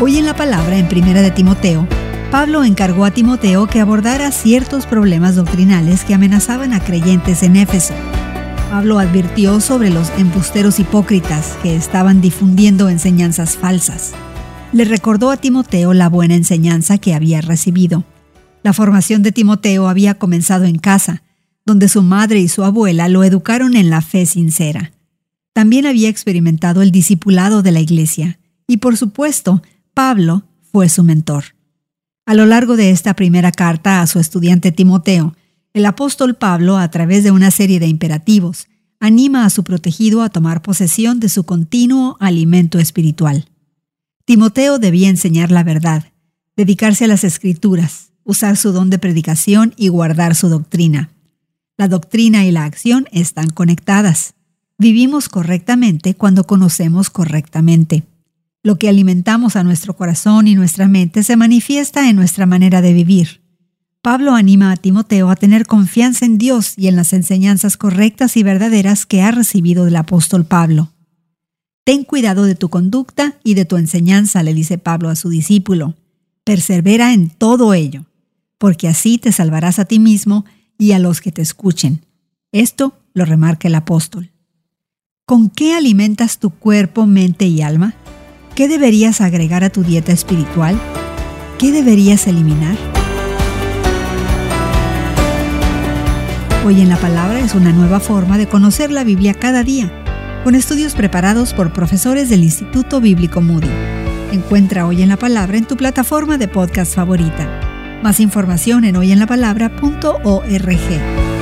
Hoy en la palabra en Primera de Timoteo, Pablo encargó a Timoteo que abordara ciertos problemas doctrinales que amenazaban a creyentes en Éfeso. Pablo advirtió sobre los embusteros hipócritas que estaban difundiendo enseñanzas falsas. Le recordó a Timoteo la buena enseñanza que había recibido. La formación de Timoteo había comenzado en casa, donde su madre y su abuela lo educaron en la fe sincera. También había experimentado el discipulado de la iglesia, y por supuesto, Pablo fue su mentor. A lo largo de esta primera carta a su estudiante Timoteo, el apóstol Pablo, a través de una serie de imperativos, anima a su protegido a tomar posesión de su continuo alimento espiritual. Timoteo debía enseñar la verdad, dedicarse a las escrituras, usar su don de predicación y guardar su doctrina. La doctrina y la acción están conectadas. Vivimos correctamente cuando conocemos correctamente. Lo que alimentamos a nuestro corazón y nuestra mente se manifiesta en nuestra manera de vivir. Pablo anima a Timoteo a tener confianza en Dios y en las enseñanzas correctas y verdaderas que ha recibido del apóstol Pablo. Ten cuidado de tu conducta y de tu enseñanza, le dice Pablo a su discípulo. Persevera en todo ello, porque así te salvarás a ti mismo y a los que te escuchen. Esto lo remarca el apóstol. ¿Con qué alimentas tu cuerpo, mente y alma? ¿Qué deberías agregar a tu dieta espiritual? ¿Qué deberías eliminar? Hoy en la Palabra es una nueva forma de conocer la Biblia cada día, con estudios preparados por profesores del Instituto Bíblico Moody. Encuentra Hoy en la Palabra en tu plataforma de podcast favorita. Más información en hoyenlapalabra.org.